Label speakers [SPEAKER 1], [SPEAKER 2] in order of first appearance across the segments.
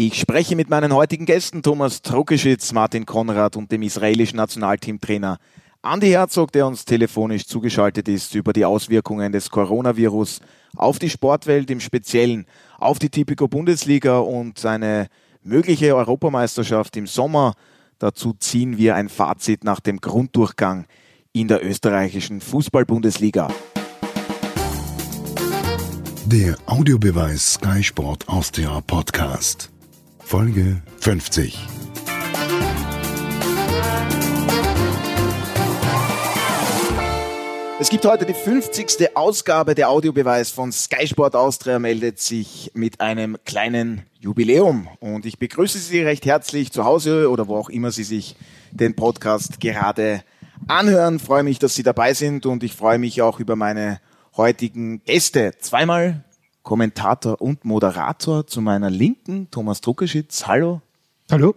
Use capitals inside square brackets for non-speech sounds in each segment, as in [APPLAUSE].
[SPEAKER 1] Ich spreche mit meinen heutigen Gästen Thomas Trokeschitz, Martin Konrad und dem israelischen Nationalteamtrainer Andi Herzog, der uns telefonisch zugeschaltet ist über die Auswirkungen des Coronavirus auf die Sportwelt, im Speziellen auf die Tipico Bundesliga und eine mögliche Europameisterschaft im Sommer. Dazu ziehen wir ein Fazit nach dem Grunddurchgang in der österreichischen Fußball-Bundesliga.
[SPEAKER 2] Der Audiobeweis Sky Sport Austria Podcast. Folge 50.
[SPEAKER 1] Es gibt heute die 50. Ausgabe der Audiobeweis von Sky Sport Austria meldet sich mit einem kleinen Jubiläum und ich begrüße Sie recht herzlich zu Hause oder wo auch immer Sie sich den Podcast gerade anhören. Ich freue mich, dass Sie dabei sind und ich freue mich auch über meine heutigen Gäste. Zweimal Kommentator und Moderator. Zu meiner Linken Thomas Druckerschitz. Hallo.
[SPEAKER 3] Hallo.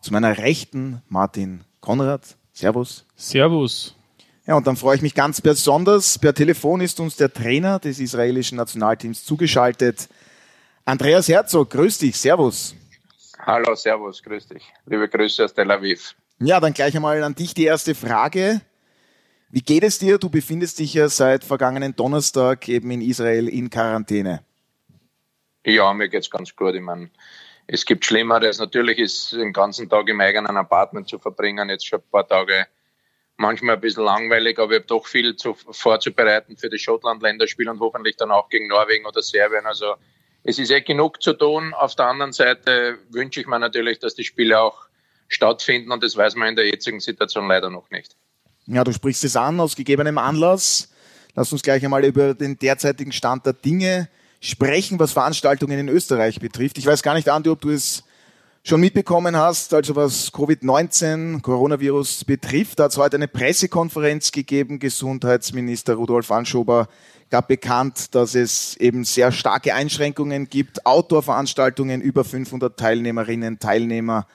[SPEAKER 1] Zu meiner Rechten Martin Konrad. Servus.
[SPEAKER 3] Servus.
[SPEAKER 1] Ja, und dann freue ich mich ganz besonders. Per Telefon ist uns der Trainer des israelischen Nationalteams zugeschaltet. Andreas Herzog, grüß dich. Servus.
[SPEAKER 4] Hallo, Servus, grüß dich. Liebe Grüße aus Tel Aviv.
[SPEAKER 1] Ja, dann gleich einmal an dich die erste Frage. Wie geht es dir? Du befindest dich ja seit vergangenen Donnerstag eben in Israel in Quarantäne.
[SPEAKER 4] Ja, mir geht's ganz gut. Ich meine, es gibt Schlimmeres. Natürlich ist den ganzen Tag im eigenen Apartment zu verbringen, jetzt schon ein paar Tage manchmal ein bisschen langweilig, aber ich habe doch viel zu, vorzubereiten für das Schottland-Länderspiel und hoffentlich dann auch gegen Norwegen oder Serbien. Also es ist eh genug zu tun. Auf der anderen Seite wünsche ich mir natürlich, dass die Spiele auch stattfinden und das weiß man in der jetzigen Situation leider noch nicht.
[SPEAKER 1] Ja, du sprichst es an aus gegebenem Anlass. Lass uns gleich einmal über den derzeitigen Stand der Dinge sprechen, was Veranstaltungen in Österreich betrifft. Ich weiß gar nicht, Andi, ob du es schon mitbekommen hast, also was Covid-19, Coronavirus betrifft. Da hat es heute eine Pressekonferenz gegeben. Gesundheitsminister Rudolf Anschober gab bekannt, dass es eben sehr starke Einschränkungen gibt. Outdoor-Veranstaltungen über 500 Teilnehmerinnen, Teilnehmer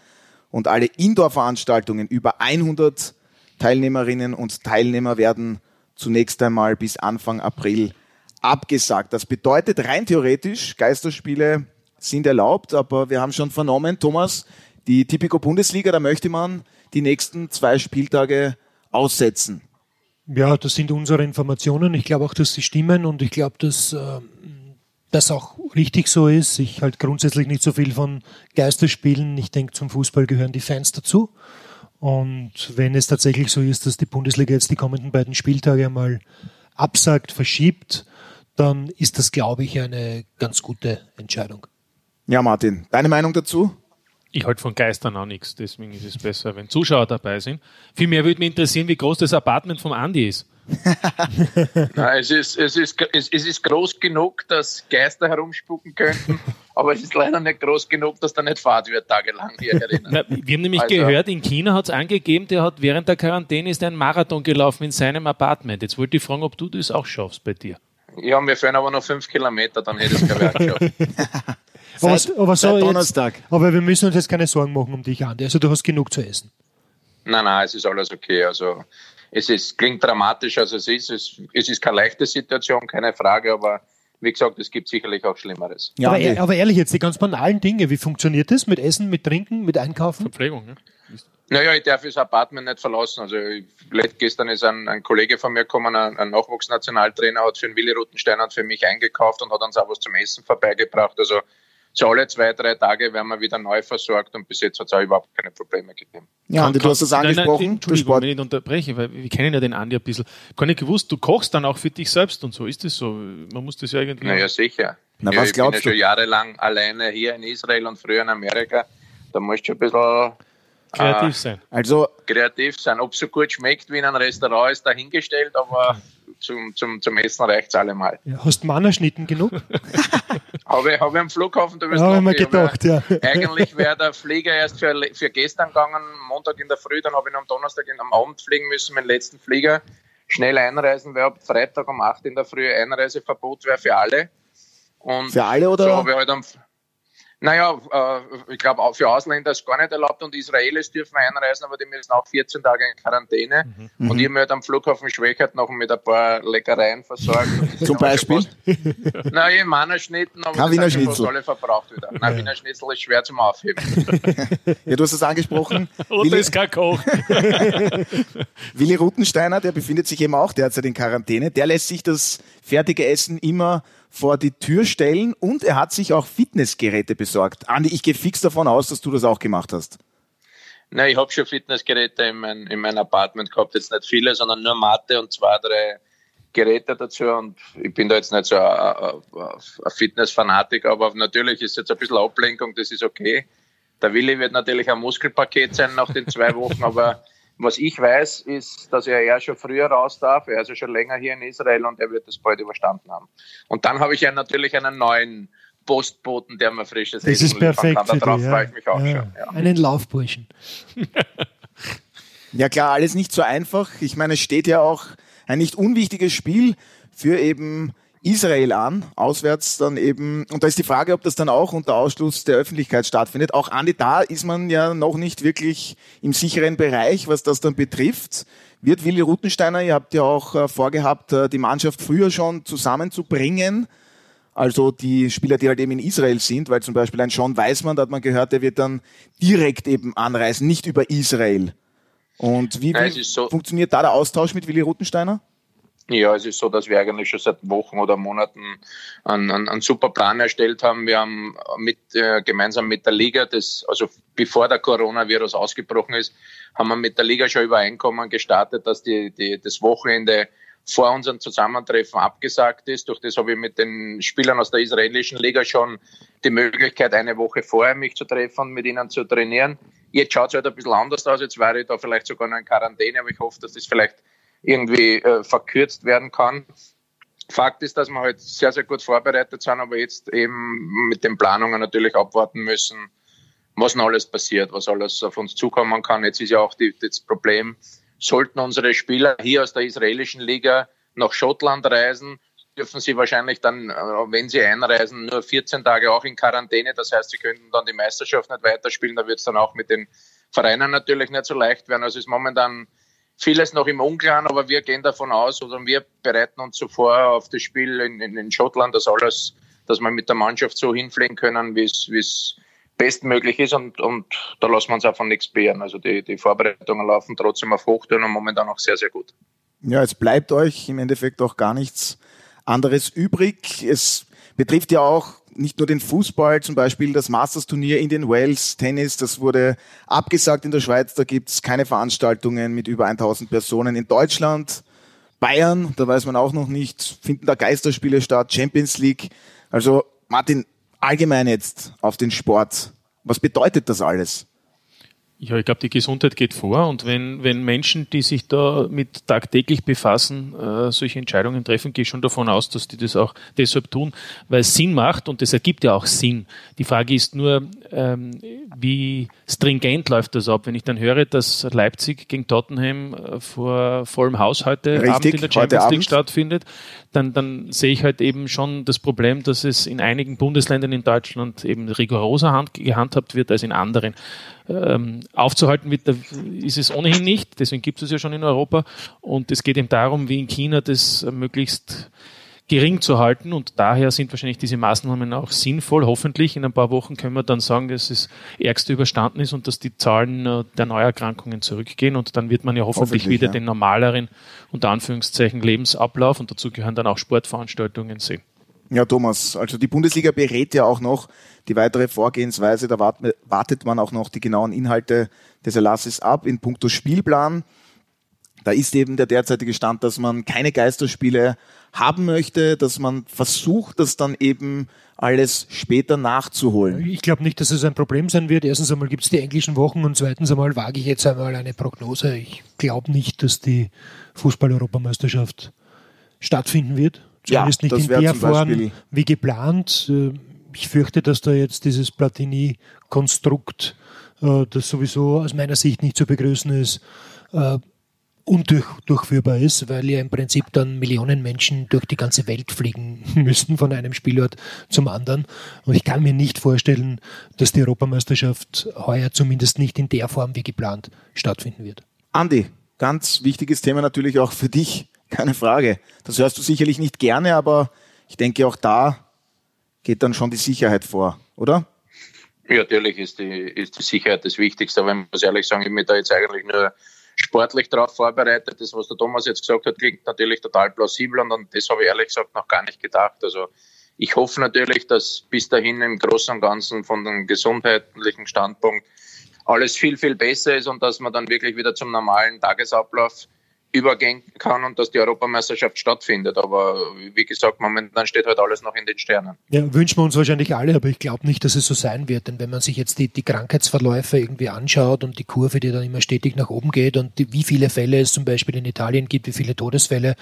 [SPEAKER 1] und alle Indoor-Veranstaltungen über 100 Teilnehmerinnen und Teilnehmer werden zunächst einmal bis Anfang April abgesagt. Das bedeutet rein theoretisch, Geisterspiele sind erlaubt, aber wir haben schon vernommen, Thomas, die Tipico Bundesliga, da möchte man die nächsten zwei Spieltage aussetzen.
[SPEAKER 3] Ja, das sind unsere Informationen. Ich glaube auch, dass sie stimmen und ich glaube, dass äh, das auch richtig so ist. Ich halte grundsätzlich nicht so viel von Geisterspielen. Ich denke, zum Fußball gehören die Fans dazu. Und wenn es tatsächlich so ist, dass die Bundesliga jetzt die kommenden beiden Spieltage einmal absagt, verschiebt, dann ist das, glaube ich, eine ganz gute Entscheidung.
[SPEAKER 1] Ja, Martin, deine Meinung dazu?
[SPEAKER 5] Ich halte von Geistern auch nichts, deswegen ist es besser, wenn Zuschauer dabei sind. Vielmehr würde mich interessieren, wie groß das Apartment vom Andi ist. [LAUGHS]
[SPEAKER 4] Nein, es, ist, es, ist, es, es ist groß genug, dass Geister herumspucken könnten, [LAUGHS] aber es ist leider nicht groß genug, dass da nicht Fahrt wird tagelang hier
[SPEAKER 5] erinnern. Na, wir haben nämlich also, gehört, in China hat es angegeben, der hat während der Quarantäne ist ein Marathon gelaufen in seinem Apartment. Jetzt wollte ich fragen, ob du das auch schaffst bei dir.
[SPEAKER 4] Ja, wir fahren aber noch fünf Kilometer, dann hätte ich es glaube ich geschafft. [LAUGHS]
[SPEAKER 3] Seit, aber, so Donnerstag. Jetzt, aber wir müssen uns jetzt keine Sorgen machen um dich, Andi. Also du hast genug zu essen.
[SPEAKER 4] Nein, nein, es ist alles okay. Also es ist, klingt dramatisch, also es ist, es, es ist keine leichte Situation, keine Frage, aber wie gesagt, es gibt sicherlich auch Schlimmeres.
[SPEAKER 3] Ja, aber, aber, ehrlich, jetzt die ganz banalen Dinge, wie funktioniert das mit Essen, mit Trinken, mit Einkaufen?
[SPEAKER 5] Verpflegung, ne?
[SPEAKER 4] Naja, ich darf das Apartment nicht verlassen. Also ich, gestern ist ein, ein, Kollege von mir gekommen, ein, ein Nachwuchsnationaltrainer, hat für den Willi Rutenstein und für mich eingekauft und hat uns auch was zum Essen vorbeigebracht. Also so alle zwei, drei Tage werden wir wieder neu versorgt und bis jetzt hat es auch überhaupt keine Probleme gegeben.
[SPEAKER 1] Ja, Andi, du hast es angesprochen. Nein, nein,
[SPEAKER 5] Entschuldigung, wenn ich unterbreche, weil wir kennen ja den Andi ein bisschen. Gar nicht gewusst, du kochst dann auch für dich selbst und so. Ist das so? Man muss das ja irgendwie.
[SPEAKER 4] Naja, sicher.
[SPEAKER 1] Na, ja, was
[SPEAKER 4] ich
[SPEAKER 1] glaubst
[SPEAKER 4] bin ja schon jahrelang alleine hier in Israel und früher in Amerika. Da musst du ein bisschen
[SPEAKER 5] kreativ äh, sein.
[SPEAKER 1] Also
[SPEAKER 4] kreativ sein. Ob es so gut schmeckt wie in einem Restaurant, ist dahingestellt, aber zum, zum, zum Essen reicht es allemal.
[SPEAKER 3] Ja, hast du Mannerschnitten genug? [LAUGHS]
[SPEAKER 4] habe ich, hab ich am Flughafen,
[SPEAKER 3] da ja, habe ich gedacht, ja.
[SPEAKER 4] Eigentlich wäre der Flieger erst für, für gestern gegangen, Montag in der Früh, dann habe ich noch am Donnerstag in, am Abend fliegen müssen, meinen letzten Flieger. Schnell einreisen, weil ab Freitag um 8 in der Früh Einreiseverbot wäre für alle.
[SPEAKER 1] Und für alle oder? So
[SPEAKER 4] habe ich halt am, Naja, äh, ich glaube auch für Ausländer ist gar nicht erlaubt und Israelis dürfen einreisen, aber die müssen auch 14 Tage in Quarantäne. Mhm. Und ich habe halt am Flughafen Schwächert noch mit ein paar Leckereien versorgt. [LAUGHS]
[SPEAKER 1] Zum Beispiel? [LAUGHS]
[SPEAKER 4] Nein, Wiener Schnitten, aber
[SPEAKER 1] Kein Wiener Schnitzel.
[SPEAKER 4] alle verbraucht wieder. Nein, Wiener Schnitzel ist schwer zum Aufheben. [LAUGHS]
[SPEAKER 1] ja, du hast es angesprochen.
[SPEAKER 5] Oder ist kein Koch.
[SPEAKER 1] Willi Rutensteiner, der befindet sich eben auch derzeit in Quarantäne. Der lässt sich das fertige Essen immer vor die Tür stellen und er hat sich auch Fitnessgeräte besorgt. Andi, ich gehe fix davon aus, dass du das auch gemacht hast.
[SPEAKER 4] Nein, ich habe schon Fitnessgeräte in, mein, in meinem Apartment gehabt, jetzt nicht viele, sondern nur Matte und zwei, drei Geräte dazu und ich bin da jetzt nicht so ein, ein Fitnessfanatiker, aber natürlich ist jetzt ein bisschen Ablenkung, das ist okay. Der Willi wird natürlich ein Muskelpaket sein nach den zwei Wochen, aber [LAUGHS] was ich weiß, ist, dass er eher schon früher raus darf. Er ist ja schon länger hier in Israel und er wird das bald überstanden haben. Und dann habe ich ja natürlich einen neuen Postboten, der mir frisches
[SPEAKER 3] das Essen ist perfekt kann.
[SPEAKER 4] Darauf
[SPEAKER 3] ja.
[SPEAKER 4] freue ich mich auch
[SPEAKER 3] ja.
[SPEAKER 4] schon.
[SPEAKER 3] Ja. Einen Laufburschen.
[SPEAKER 1] ja klar, alles nicht so einfach. Ich meine, es steht ja auch ein nicht unwichtiges Spiel für eben Israel an, auswärts dann eben, und da ist die Frage, ob das dann auch unter Ausschluss der Öffentlichkeit stattfindet. Auch Andi, da ist man ja noch nicht wirklich im sicheren Bereich, was das dann betrifft. Wird Willi Rutensteiner, ihr habt ja auch äh, vorgehabt, äh, die Mannschaft früher schon zusammenzubringen, also die Spieler, die halt eben in Israel sind, weil zum Beispiel ein Sean Weismann, da hat man gehört, der wird dann direkt eben anreisen, nicht über Israel. Und wie, wie so funktioniert da der Austausch mit Willi Rutensteiner?
[SPEAKER 4] Ja, es ist so, dass wir eigentlich schon seit Wochen oder Monaten einen, einen, einen super Plan erstellt haben. Wir haben mit, äh, gemeinsam mit der Liga, das, also bevor der Coronavirus ausgebrochen ist, haben wir mit der Liga schon Übereinkommen gestartet, dass die, die, das Wochenende vor unserem Zusammentreffen abgesagt ist. Durch das habe ich mit den Spielern aus der israelischen Liga schon die Möglichkeit, eine Woche vorher mich zu treffen und mit ihnen zu trainieren. Jetzt schaut es halt ein bisschen anders aus. Jetzt wäre ich da vielleicht sogar noch in Quarantäne, aber ich hoffe, dass das vielleicht irgendwie äh, verkürzt werden kann. Fakt ist, dass wir halt sehr, sehr gut vorbereitet sind, aber jetzt eben mit den Planungen natürlich abwarten müssen, was noch alles passiert, was alles auf uns zukommen kann. Jetzt ist ja auch die, das Problem, sollten unsere Spieler hier aus der israelischen Liga nach Schottland reisen, dürfen sie wahrscheinlich dann, äh, wenn sie einreisen, nur 14 Tage auch in Quarantäne. Das heißt, sie könnten dann die Meisterschaft nicht weiterspielen. Da wird es dann auch mit den Vereinen natürlich nicht so leicht werden. Also ist momentan vieles noch im Unklaren, aber wir gehen davon aus oder wir bereiten uns zuvor auf das Spiel in, in, in Schottland, dass alles, dass wir mit der Mannschaft so hinfliegen können, wie es bestmöglich ist und, und da lassen wir uns auch von nichts behren. Also die, die Vorbereitungen laufen trotzdem auf Hochtouren und momentan auch sehr, sehr gut.
[SPEAKER 1] Ja, es bleibt euch im Endeffekt auch gar nichts anderes übrig. Es betrifft ja auch nicht nur den Fußball, zum Beispiel das Masters-Turnier in den Wales, Tennis, das wurde abgesagt in der Schweiz, da gibt's keine Veranstaltungen mit über 1000 Personen. In Deutschland, Bayern, da weiß man auch noch nicht, finden da Geisterspiele statt, Champions League. Also Martin, allgemein jetzt auf den Sport, was bedeutet das alles?
[SPEAKER 5] Ja, ich glaube, die Gesundheit geht vor und wenn, wenn Menschen, die sich da mit tagtäglich befassen, äh, solche Entscheidungen treffen, gehe ich schon davon aus, dass die das auch deshalb tun, weil es Sinn macht und das ergibt ja auch Sinn. Die Frage ist nur, ähm, wie stringent läuft das ab? Wenn ich dann höre, dass Leipzig gegen Tottenham äh, vor vollem Haus heute Richtig, Abend in der Champions League stattfindet, dann, dann sehe ich halt eben schon das Problem, dass es in einigen Bundesländern in Deutschland eben rigoroser hand, gehandhabt wird als in anderen. Ähm, aufzuhalten wird, ist es ohnehin nicht, deswegen gibt es es ja schon in Europa. Und es geht eben darum, wie in China das möglichst gering zu halten und daher sind wahrscheinlich diese Maßnahmen auch sinnvoll. Hoffentlich in ein paar Wochen können wir dann sagen, dass das Ärgste überstanden ist und dass die Zahlen äh, der Neuerkrankungen zurückgehen und dann wird man ja hoffentlich, hoffentlich wieder ja. den normaleren, unter Anführungszeichen, Lebensablauf und dazu gehören dann auch Sportveranstaltungen sehen.
[SPEAKER 1] Ja, Thomas, also die Bundesliga berät ja auch noch die weitere Vorgehensweise. Da wartet man auch noch die genauen Inhalte des Erlasses ab in puncto Spielplan. Da ist eben der derzeitige Stand, dass man keine Geisterspiele haben möchte, dass man versucht, das dann eben alles später nachzuholen.
[SPEAKER 3] Ich glaube nicht, dass es ein Problem sein wird. Erstens einmal gibt es die englischen Wochen und zweitens einmal wage ich jetzt einmal eine Prognose. Ich glaube nicht, dass die Fußball-Europameisterschaft stattfinden wird. Zumindest ja, nicht in der Form wie geplant. Äh, ich fürchte, dass da jetzt dieses Platini-Konstrukt, äh, das sowieso aus meiner Sicht nicht zu begrüßen ist, äh, undurchführbar ist, weil ja im Prinzip dann Millionen Menschen durch die ganze Welt fliegen [LAUGHS] müssen von einem Spielort zum anderen. Und ich kann mir nicht vorstellen, dass die Europameisterschaft heuer zumindest nicht in der Form wie geplant stattfinden wird.
[SPEAKER 1] Andi, ganz wichtiges Thema natürlich auch für dich, keine Frage. Das hörst du sicherlich nicht gerne, aber ich denke auch da geht dann schon die Sicherheit vor, oder?
[SPEAKER 4] Ja, natürlich ist die, ist die Sicherheit das Wichtigste, aber ich muss ehrlich sagen, ich bin da jetzt eigentlich nur sportlich darauf vorbereitet. Das, was der Thomas jetzt gesagt hat, klingt natürlich total plausibel und an das habe ich ehrlich gesagt noch gar nicht gedacht. Also ich hoffe natürlich, dass bis dahin im Großen und Ganzen von dem gesundheitlichen Standpunkt alles viel, viel besser ist und dass man dann wirklich wieder zum normalen Tagesablauf übergehen kann und dass die Europameisterschaft stattfindet. Aber wie gesagt, momentan steht halt alles noch in den Sternen.
[SPEAKER 3] Ja, wünschen wir uns wahrscheinlich alle, aber ich glaube nicht, dass es so sein wird. Denn wenn man sich jetzt die, die Krankheitsverläufe irgendwie anschaut und die Kurve, die dann immer stetig nach oben geht und die, wie viele Fälle es zum Beispiel in Italien gibt, wie viele Todesfälle,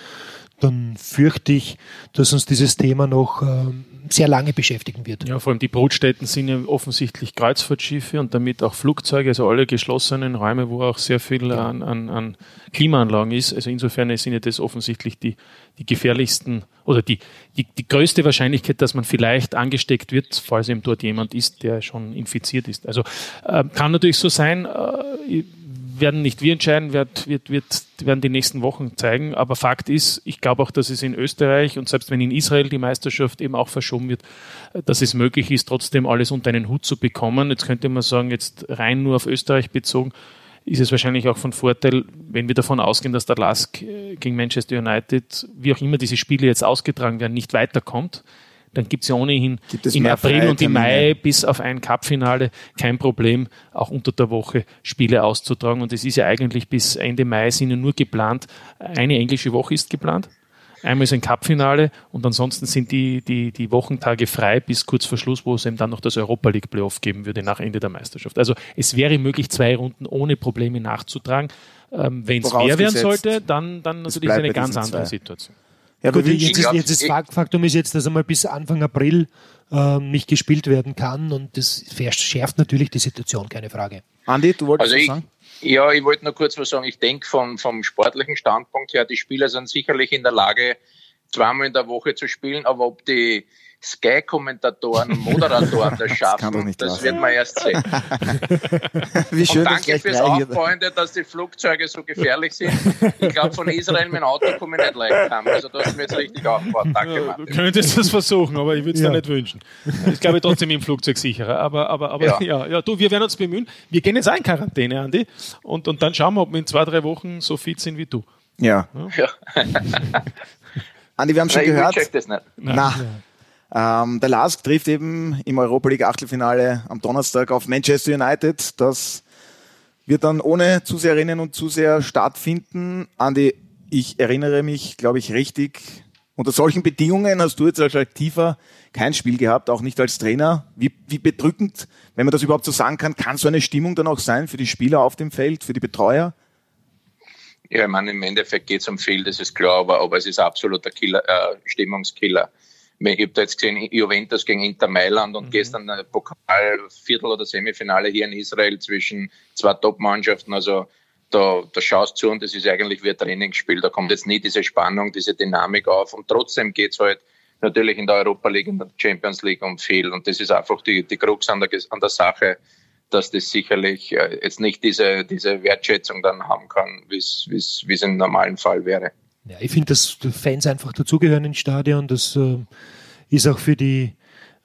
[SPEAKER 3] dann fürchte ich, dass uns dieses Thema noch ähm, sehr lange beschäftigen wird.
[SPEAKER 5] Ja, vor allem die Brotstätten sind ja offensichtlich Kreuzfahrtschiffe und damit auch Flugzeuge, also alle geschlossenen Räume, wo auch sehr viel an, an, an Klimaanlagen ist. Also insofern sind ja das offensichtlich die, die gefährlichsten oder die, die, die größte Wahrscheinlichkeit, dass man vielleicht angesteckt wird, falls eben dort jemand ist, der schon infiziert ist. Also äh, kann natürlich so sein, äh, werden nicht wir entscheiden, wird, wird, wird, werden die nächsten Wochen zeigen. Aber Fakt ist, ich glaube auch, dass es in Österreich und selbst wenn in Israel die Meisterschaft eben auch verschoben wird, dass es möglich ist, trotzdem alles unter einen Hut zu bekommen. Jetzt könnte man sagen, jetzt rein nur auf Österreich bezogen, ist es wahrscheinlich auch von Vorteil, wenn wir davon ausgehen, dass der Lask äh, gegen Manchester United, wie auch immer diese Spiele jetzt ausgetragen werden, nicht weiterkommt dann gibt es ja ohnehin im April und im Mai bis auf ein Cupfinale kein Problem, auch unter der Woche Spiele auszutragen. Und es ist ja eigentlich bis Ende Mai sind ja nur geplant, eine englische Woche ist geplant. Einmal ist ein Cupfinale und ansonsten sind die, die, die Wochentage frei bis kurz vor Schluss, wo es eben dann noch das Europa League Playoff geben würde nach Ende der Meisterschaft. Also es wäre möglich, zwei Runden ohne Probleme nachzutragen. Ähm, Wenn es mehr werden sollte, dann, dann natürlich eine ganz andere zwei. Situation.
[SPEAKER 3] Ja, Gut, jetzt, ist, jetzt ist Faktum ist jetzt, dass einmal bis Anfang April ähm, nicht gespielt werden kann und das verschärft natürlich die Situation, keine Frage.
[SPEAKER 1] Andi, du wolltest also was sagen?
[SPEAKER 4] Ja, ich wollte nur kurz was sagen. Ich denke vom, vom sportlichen Standpunkt her, die Spieler sind sicherlich in der Lage, zweimal in der Woche zu spielen, aber ob die Sky-Kommentatoren und Moderatoren [LAUGHS] das schaffen, das, das wird man erst sehen. [LAUGHS] Wie schön, und danke fürs Aufbauende, dass die Flugzeuge so gefährlich sind. Ich glaube, von Israel mit dem Auto komme ich nicht leicht haben. Also das ist mir jetzt richtig aufgebaut. Danke,
[SPEAKER 5] ja, Du könntest das versuchen, aber ich würde es ja. dir nicht wünschen. Ich glaube trotzdem im Flugzeug sicherer. Aber, aber, aber ja. [LAUGHS] ja. Ja, du, wir werden uns bemühen. Wir gehen jetzt auch in Quarantäne, Andi. Und, und dann schauen wir, ob wir in zwei, drei Wochen so fit sind wie du.
[SPEAKER 1] Ja. ja. Andi, wir haben schon Nein, gehört. Ich check das nicht. Na, ähm, der LASK trifft eben im Europa League Achtelfinale am Donnerstag auf Manchester United. Das wird dann ohne Zuseherinnen und Zuseher stattfinden. Andi, ich erinnere mich, glaube ich, richtig. Unter solchen Bedingungen hast du jetzt als Aktiver kein Spiel gehabt, auch nicht als Trainer. Wie, wie bedrückend, wenn man das überhaupt so sagen kann, kann so eine Stimmung dann auch sein für die Spieler auf dem Feld, für die Betreuer?
[SPEAKER 4] Ja, ich meine, im Endeffekt geht es um viel, das ist klar, aber, aber es ist absoluter Killer, äh, Stimmungskiller ich habe da jetzt gesehen, Juventus gegen Inter Mailand und mhm. gestern ein Pokal, Viertel- oder Semifinale hier in Israel zwischen zwei Top-Mannschaften. Also da, da schaust zu und das ist eigentlich wie ein Trainingsspiel. Da kommt jetzt nie diese Spannung, diese Dynamik auf und trotzdem geht's halt natürlich in der Europa League, in der Champions League um viel und das ist einfach die, die Krux an der, an der Sache, dass das sicherlich äh, jetzt nicht diese, diese Wertschätzung dann haben kann, wie es im normalen Fall wäre.
[SPEAKER 3] Ja, ich finde, dass Fans einfach dazugehören ins Stadion. Das äh, ist auch für die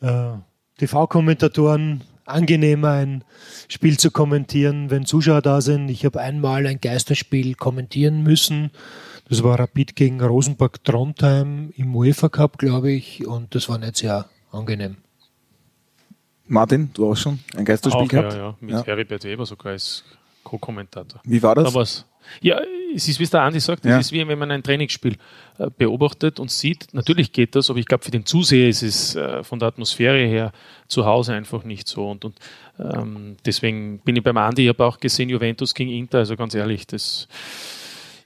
[SPEAKER 3] äh, TV-Kommentatoren angenehmer, ein Spiel zu kommentieren, wenn Zuschauer da sind. Ich habe einmal ein Geisterspiel kommentieren müssen. Das war Rapid gegen Rosenberg Trondheim im UEFA Cup, glaube ich, und das war nicht sehr angenehm.
[SPEAKER 1] Martin, du auch schon ein Geisterspiel auch, gehabt?
[SPEAKER 5] Ja, ja, mit ja. Heribert Weber sogar als Co-Kommentator.
[SPEAKER 1] Wie war das? Da
[SPEAKER 5] ja, es ist, wie es der Andi sagt, es ja. ist wie wenn man ein Trainingsspiel äh, beobachtet und sieht. Natürlich geht das, aber ich glaube, für den Zuseher ist es äh, von der Atmosphäre her zu Hause einfach nicht so. Und, und ähm, deswegen bin ich beim Andi, ich habe auch gesehen, Juventus gegen Inter, also ganz ehrlich, das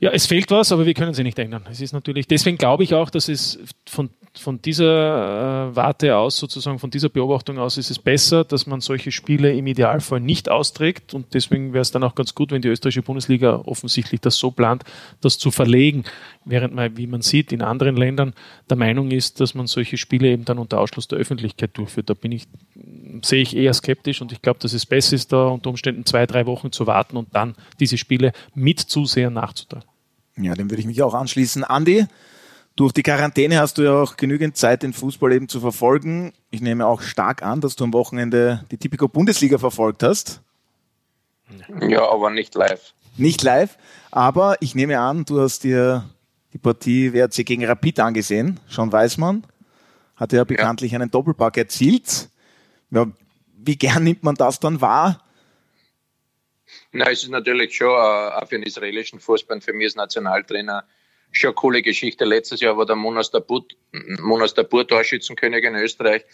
[SPEAKER 5] Ja, es fehlt was, aber wir können sie nicht ändern. Es ist natürlich, deswegen glaube ich auch, dass es von, von dieser äh, Warte aus, sozusagen von dieser Beobachtung aus, ist es besser, dass man solche Spiele im Idealfall nicht austrägt. Und deswegen wäre es dann auch ganz gut, wenn die österreichische Bundesliga offensichtlich das so plant, das zu verlegen. Während man, wie man sieht, in anderen Ländern der Meinung ist, dass man solche Spiele eben dann unter Ausschluss der Öffentlichkeit durchführt. Da bin ich, sehe ich eher skeptisch und ich glaube, dass es besser ist, da unter Umständen zwei, drei Wochen zu warten und dann diese Spiele mit Zusehern nachzutragen.
[SPEAKER 1] Ja, dem würde ich mich auch anschließen. Andi, durch die Quarantäne hast du ja auch genügend Zeit, den Fußball eben zu verfolgen. Ich nehme auch stark an, dass du am Wochenende die Typico Bundesliga verfolgt hast.
[SPEAKER 4] Ja, aber nicht live.
[SPEAKER 1] Nicht live, aber ich nehme an, du hast dir die Partie WRC gegen Rapid angesehen. Schon Weißmann hatte ja bekanntlich einen Doppelpack erzielt. Ja, wie gern nimmt man das dann wahr?
[SPEAKER 4] Na, es ist natürlich schon äh, auch für den israelischen Fußball, für mich als Nationaltrainer, schon eine coole Geschichte. Letztes Jahr war der Monas Dabut, Monas Torschützenkönig in Österreich.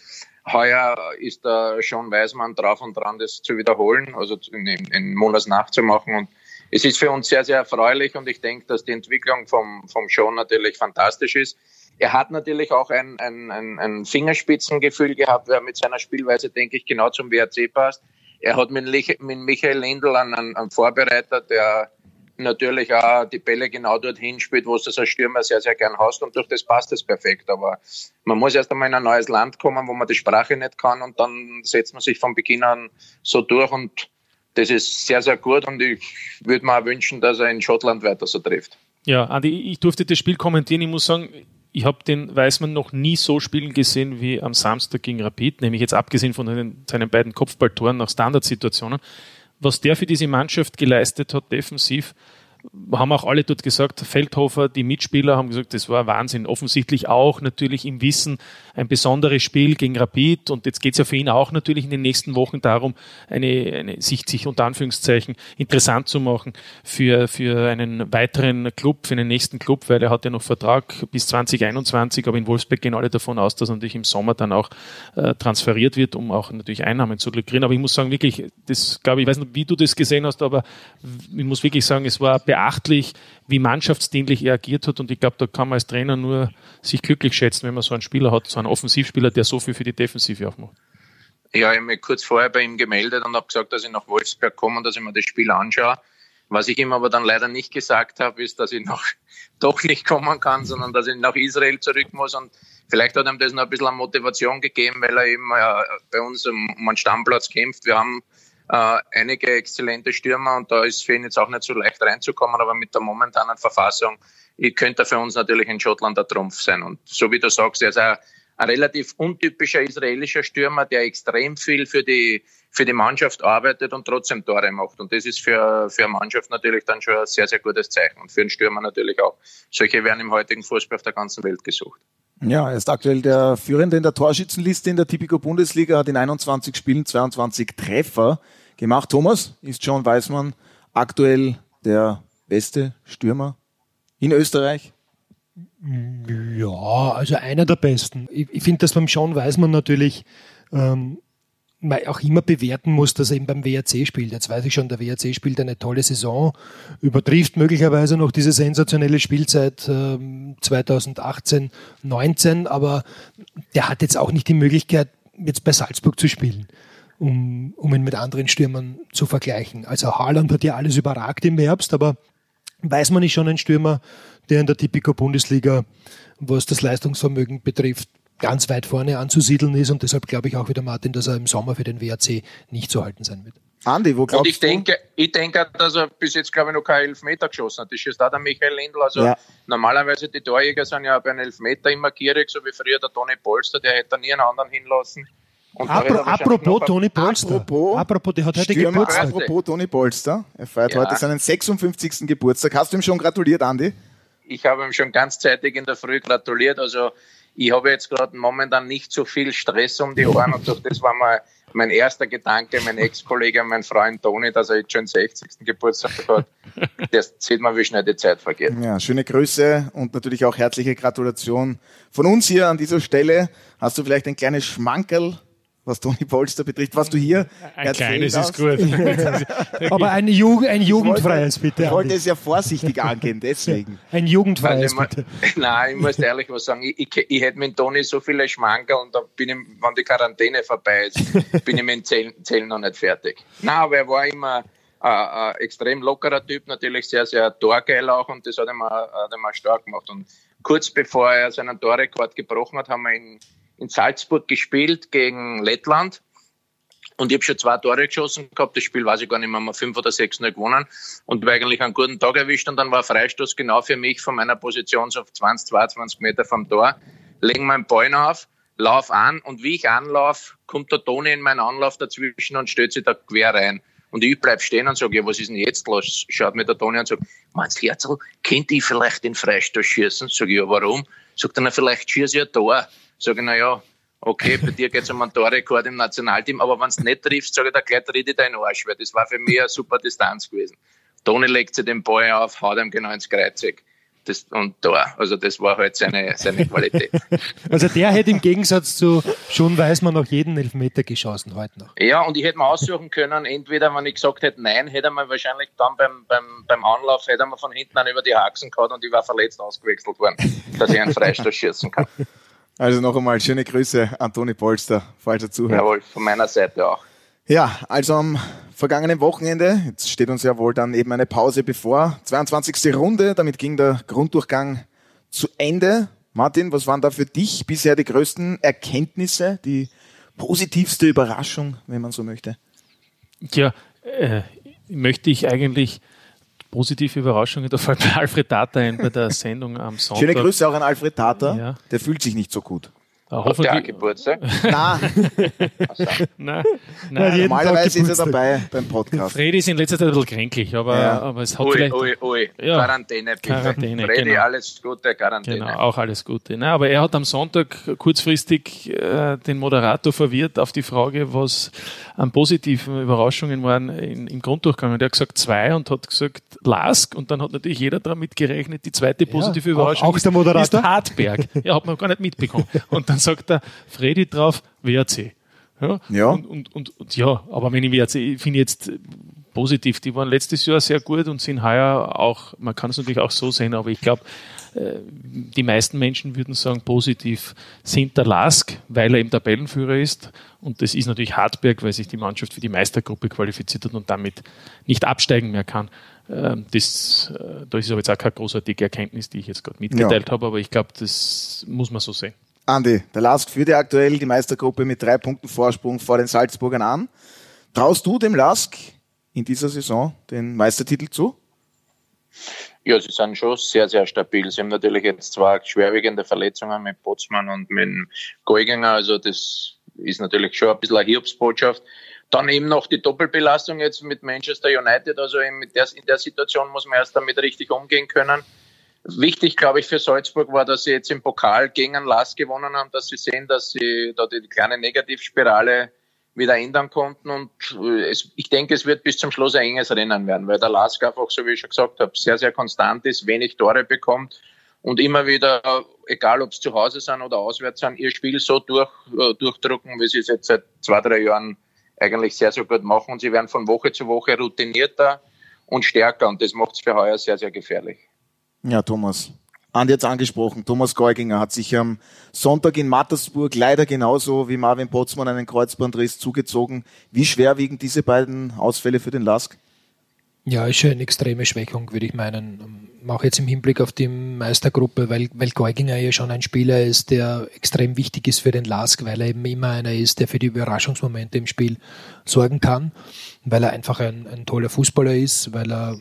[SPEAKER 4] Heuer ist der Sean Weismann drauf und dran, das zu wiederholen, also in, in Monas nachzumachen. Und es ist für uns sehr, sehr erfreulich und ich denke, dass die Entwicklung vom, vom Sean natürlich fantastisch ist. Er hat natürlich auch ein, ein, ein, ein Fingerspitzengefühl gehabt, wer mit seiner Spielweise, denke ich, genau zum WRC passt. Er hat mit, mit Michael Lindl einen, einen Vorbereiter, der natürlich auch die Bälle genau dorthin spielt, wo du als Stürmer sehr, sehr gern hast und durch das passt es perfekt. Aber man muss erst einmal in ein neues Land kommen, wo man die Sprache nicht kann und dann setzt man sich von Beginn an so durch und das ist sehr, sehr gut und ich würde mir auch wünschen, dass er in Schottland weiter so trifft.
[SPEAKER 5] Ja, Andi, ich durfte das Spiel kommentieren. Ich muss sagen, ich habe den Weißmann noch nie so spielen gesehen wie am Samstag gegen Rapid, nämlich jetzt abgesehen von den, seinen beiden Kopfballtoren nach Standardsituationen. Was der für diese Mannschaft geleistet hat, defensiv, haben auch alle dort gesagt, Feldhofer, die Mitspieler haben gesagt, das war Wahnsinn. Offensichtlich auch natürlich im Wissen ein besonderes Spiel gegen Rapid und jetzt geht es ja für ihn auch natürlich in den nächsten Wochen darum, eine, eine, sich, sich unter Anführungszeichen interessant zu machen für, für einen weiteren Club, für einen nächsten Club, weil er hat ja noch Vertrag bis 2021, aber in Wolfsburg gehen alle davon aus, dass er natürlich im Sommer dann auch äh, transferiert wird, um auch natürlich Einnahmen zu lukrieren. Aber ich muss sagen, wirklich, das glaube ich, weiß nicht, wie du das gesehen hast, aber ich muss wirklich sagen, es war beachtlich, wie mannschaftsdienlich er agiert hat. Und ich glaube, da kann man als Trainer nur sich glücklich schätzen, wenn man so einen Spieler hat, so einen Offensivspieler, der so viel für die Defensive aufmacht.
[SPEAKER 4] Ja, ich habe mich kurz vorher bei ihm gemeldet und habe gesagt, dass ich nach Wolfsberg komme und dass ich mir das Spiel anschaue. Was ich ihm aber dann leider nicht gesagt habe, ist, dass ich noch [LAUGHS] doch nicht kommen kann, sondern dass ich nach Israel zurück muss. Und vielleicht hat ihm das noch ein bisschen an Motivation gegeben, weil er eben äh, bei uns um, um einen Stammplatz kämpft. Wir haben äh, einige exzellente Stürmer und da ist für ihn jetzt auch nicht so leicht reinzukommen, aber mit der momentanen Verfassung könnte er für uns natürlich in Schottland der Trumpf sein. Und so wie du sagst, er ist ein, ein relativ untypischer israelischer Stürmer, der extrem viel für die, für die Mannschaft arbeitet und trotzdem Tore macht. Und das ist für, für eine Mannschaft natürlich dann schon ein sehr, sehr gutes Zeichen. Und für einen Stürmer natürlich auch. Solche werden im heutigen Fußball auf der ganzen Welt gesucht.
[SPEAKER 1] Ja, er ist aktuell der Führende in der Torschützenliste in der Tipico Bundesliga, hat in 21 Spielen 22 Treffer gemacht. Thomas, ist John Weismann aktuell der beste Stürmer in Österreich?
[SPEAKER 3] Ja, also einer der besten. Ich, ich finde, dass beim John Weismann natürlich ähm, man auch immer bewerten muss, dass er eben beim WRC spielt. Jetzt weiß ich schon, der WRC spielt eine tolle Saison, übertrifft möglicherweise noch diese sensationelle Spielzeit äh, 2018, 19, aber der hat jetzt auch nicht die Möglichkeit, jetzt bei Salzburg zu spielen, um, um ihn mit anderen Stürmern zu vergleichen. Also Haaland hat ja alles überragt im Herbst, aber weiß man nicht schon ein Stürmer, der in der Typico Bundesliga, was das Leistungsvermögen betrifft, ganz weit vorne anzusiedeln ist und deshalb glaube ich auch wieder, Martin, dass er im Sommer für den WRC nicht zu halten sein wird.
[SPEAKER 4] Andi, wo glaubst und ich du? Denke, ich denke, dass er bis jetzt, glaube ich, noch keinen Elfmeter geschossen hat. Das ist da der Michael Lindl. Also ja. normalerweise die Torjäger sind ja bei einem Elfmeter immer gierig, so wie früher der Toni Polster, der hätte nie einen anderen hinlassen.
[SPEAKER 3] Apro apropos Toni Polster. Apropos, apropos, der hat heute Stürmer, Geburtstag.
[SPEAKER 1] Apropos Toni Polster. Er feiert ja. heute seinen 56. Geburtstag. Hast du ihm schon gratuliert, Andi?
[SPEAKER 4] Ich habe ihm schon ganzzeitig in der Früh gratuliert. Also ich habe jetzt gerade momentan nicht so viel Stress um die Ohren und das war mal mein erster Gedanke, mein Ex-Kollege, mein Freund Toni, dass er jetzt schon 60. Geburtstag hat. Das sieht man, wie schnell die Zeit vergeht.
[SPEAKER 1] Ja, schöne Grüße und natürlich auch herzliche Gratulation von uns hier an dieser Stelle. Hast du vielleicht ein kleines Schmankerl was Toni Polster betrifft. Was du hier
[SPEAKER 5] Ein kleines ist gut. [LAUGHS]
[SPEAKER 3] Aber ein, Jugend, ein jugendfreies, bitte.
[SPEAKER 1] Ich wollte es ja vorsichtig angehen, deswegen. [LAUGHS]
[SPEAKER 3] Ein jugendfreies,
[SPEAKER 4] Also ich
[SPEAKER 3] bitte.
[SPEAKER 4] Nein, ich muss ehrlich was sagen. Ich, ich, ich hätte mit Toni so viele Schmankerl und da bin ich, wenn die Quarantäne vorbei ist, bin ich mit dem Zählen, Zählen noch nicht fertig. Nein, aber er war immer äh, ein extrem lockerer Typ, natürlich sehr, sehr torgeil auch und das hat ihn, auch- hat ihn stark gemacht. Und kurz bevor er seinen Torrekord gebrochen hat, haben wir in, in Salzburg gespielt gegen Lettland. Und ich habe schon zwei Tore geschossen gehabt. Das Spiel weiß ich gar nicht mehr, haben wir fünf oder sechs neu gewonnen. Und war eigentlich einen guten Tag erwischt. Und dann war Freistoß genau für mich von meiner Position so auf 20, 22 Meter vom Tor. Legen meinen Ball auf, lauf an. Und wie ich anlauf, kommt der Toni in meinen Anlauf dazwischen und stellt sich da quer rein. Und ich bleib stehen und sage, ja, was ist denn jetzt los? Schaut mir der Toni an und sagt, meinst Herzl, könnte ich vielleicht den Freistoß schießen? Sag ich, ja, warum? Sagt er, vielleicht schieße ich ein Tor. Sag ich, na ja, okay, bei dir geht's um einen Torrekord im Nationalteam, aber wenn du nicht triffst, sage ich dir gleich, tritt ich deinen Arsch, weil das war für mich eine super Distanz gewesen. Toni legt sich den Ball auf, haut ihm genau ins Kreuzeck. Das, und da, also das war halt seine, seine [LAUGHS] Qualität.
[SPEAKER 3] Also der hätte im Gegensatz zu schon weiß man noch jeden Elfmeter geschossen heute noch.
[SPEAKER 4] Ja, und ich hätte mir aussuchen können, entweder, wenn ich gesagt hätte nein, hätte er mir wahrscheinlich dann beim, beim, beim Anlauf, hätte er mir von hinten an über die Haxen gehauen und ich war verletzt ausgewechselt worden, dass ich einen Freistoß schießen kann.
[SPEAKER 1] Also noch einmal schöne Grüße an Toni Polster, falls er zuhört.
[SPEAKER 4] Jawohl, von meiner Seite auch.
[SPEAKER 1] Ja, also am vergangenen Wochenende, jetzt steht uns ja wohl dann eben eine Pause bevor, 22. Runde, damit ging der Grunddurchgang zu Ende. Martin, was waren da für dich bisher die größten Erkenntnisse, die positivste Überraschung, wenn man so möchte?
[SPEAKER 5] Ja, äh, möchte ich eigentlich positive Überraschungen, da fällt mir Alfred Data ein bei der Sendung am Sonntag.
[SPEAKER 1] Schöne Grüße auch an Alfred Tata,
[SPEAKER 5] Ja.
[SPEAKER 1] der fühlt sich nicht so gut.
[SPEAKER 4] Hat der auch Geburtstag?
[SPEAKER 5] Nein, nein,
[SPEAKER 3] Tag
[SPEAKER 1] normalerweise ist er dabei beim Podcast.
[SPEAKER 5] Freddy ist in letzter Zeit ein bisschen kränklich, aber,
[SPEAKER 1] Ja.
[SPEAKER 5] aber es hat
[SPEAKER 4] Ui,
[SPEAKER 5] vielleicht...
[SPEAKER 4] ui, ui.
[SPEAKER 5] Ja.
[SPEAKER 4] Quarantäne, bitte.
[SPEAKER 5] Quarantäne,
[SPEAKER 4] Freddy,
[SPEAKER 5] genau.
[SPEAKER 4] alles Gute, Quarantäne.
[SPEAKER 5] Genau, auch alles Gute. Na, aber er hat am Sonntag kurzfristig äh, den Moderator verwirrt auf die Frage, was an positiven Überraschungen waren in, im Grunddurchgang. Und er hat gesagt zwei und hat gesagt Lask und dann hat natürlich jeder damit gerechnet, die zweite positive
[SPEAKER 3] auch-
[SPEAKER 5] Überraschung
[SPEAKER 3] auch der Moderator?
[SPEAKER 5] ist Hartberg. Ja, hat man gar nicht mitbekommen. [LAUGHS] Und dann sagt er Freddy drauf, WRC. Ja,
[SPEAKER 1] Ja.
[SPEAKER 5] Und, und, und, und ja, aber wenn ich WRC, ich finde jetzt positiv, die waren letztes Jahr sehr gut und sind heuer auch, man kann es natürlich auch so sehen, aber ich glaube, die meisten Menschen würden sagen, positiv sind der Lask, weil er eben Tabellenführer ist. Und das ist natürlich Hartberg, weil sich die Mannschaft für die Meistergruppe qualifiziert hat und damit nicht absteigen mehr kann. Ähm, Das, äh, da ist aber jetzt auch keine großartige Erkenntnis, die ich jetzt gerade mitgeteilt habe, aber ich glaube, das muss man so sehen.
[SPEAKER 1] Andi, der Lask führt ja aktuell die Meistergruppe mit drei Punkten Vorsprung vor den Salzburgern an. Traust du dem Lask in dieser Saison den Meistertitel zu?
[SPEAKER 4] Ja, sie sind schon sehr, sehr stabil. Sie haben natürlich jetzt zwei schwerwiegende Verletzungen mit Botsmann und mit Geuginger. Also das ist natürlich schon ein bisschen eine Hiobsbotschaft. Dann eben noch die Doppelbelastung jetzt mit Manchester United. Also in der, in der Situation muss man erst damit richtig umgehen können. Wichtig, glaube ich, für Salzburg war, dass sie jetzt im Pokal gegen einen Lask gewonnen haben, dass sie sehen, dass sie da die kleine Negativspirale wieder ändern konnten. Und es, ich denke, es wird bis zum Schluss ein enges Rennen werden, weil der Lask einfach, so wie ich schon gesagt habe, sehr, sehr konstant ist, wenig Tore bekommt und immer wieder, egal ob es zu Hause sind oder auswärts sind, ihr Spiel so durch, äh, durchdrücken, wie sie es jetzt seit zwei, drei Jahren eigentlich sehr, sehr gut machen. Und sie werden von Woche zu Woche routinierter und stärker. Und das macht es für heuer sehr, sehr gefährlich.
[SPEAKER 1] Ja, Thomas. Andi hat angesprochen. Thomas Geuginger hat sich am Sonntag in Mattersburg leider genauso wie Marvin Potzmann einen Kreuzbandriss zugezogen. Wie schwer wiegen diese beiden Ausfälle für den Lask?
[SPEAKER 3] Ja, ist schon eine extreme Schwächung, würde ich meinen. Auch jetzt im Hinblick auf die Meistergruppe, weil, weil Geuginger ja schon ein Spieler ist, der extrem wichtig ist für den Lask, weil er eben immer einer ist, der für die Überraschungsmomente im Spiel sorgen kann, weil er einfach ein, ein toller Fußballer ist, weil er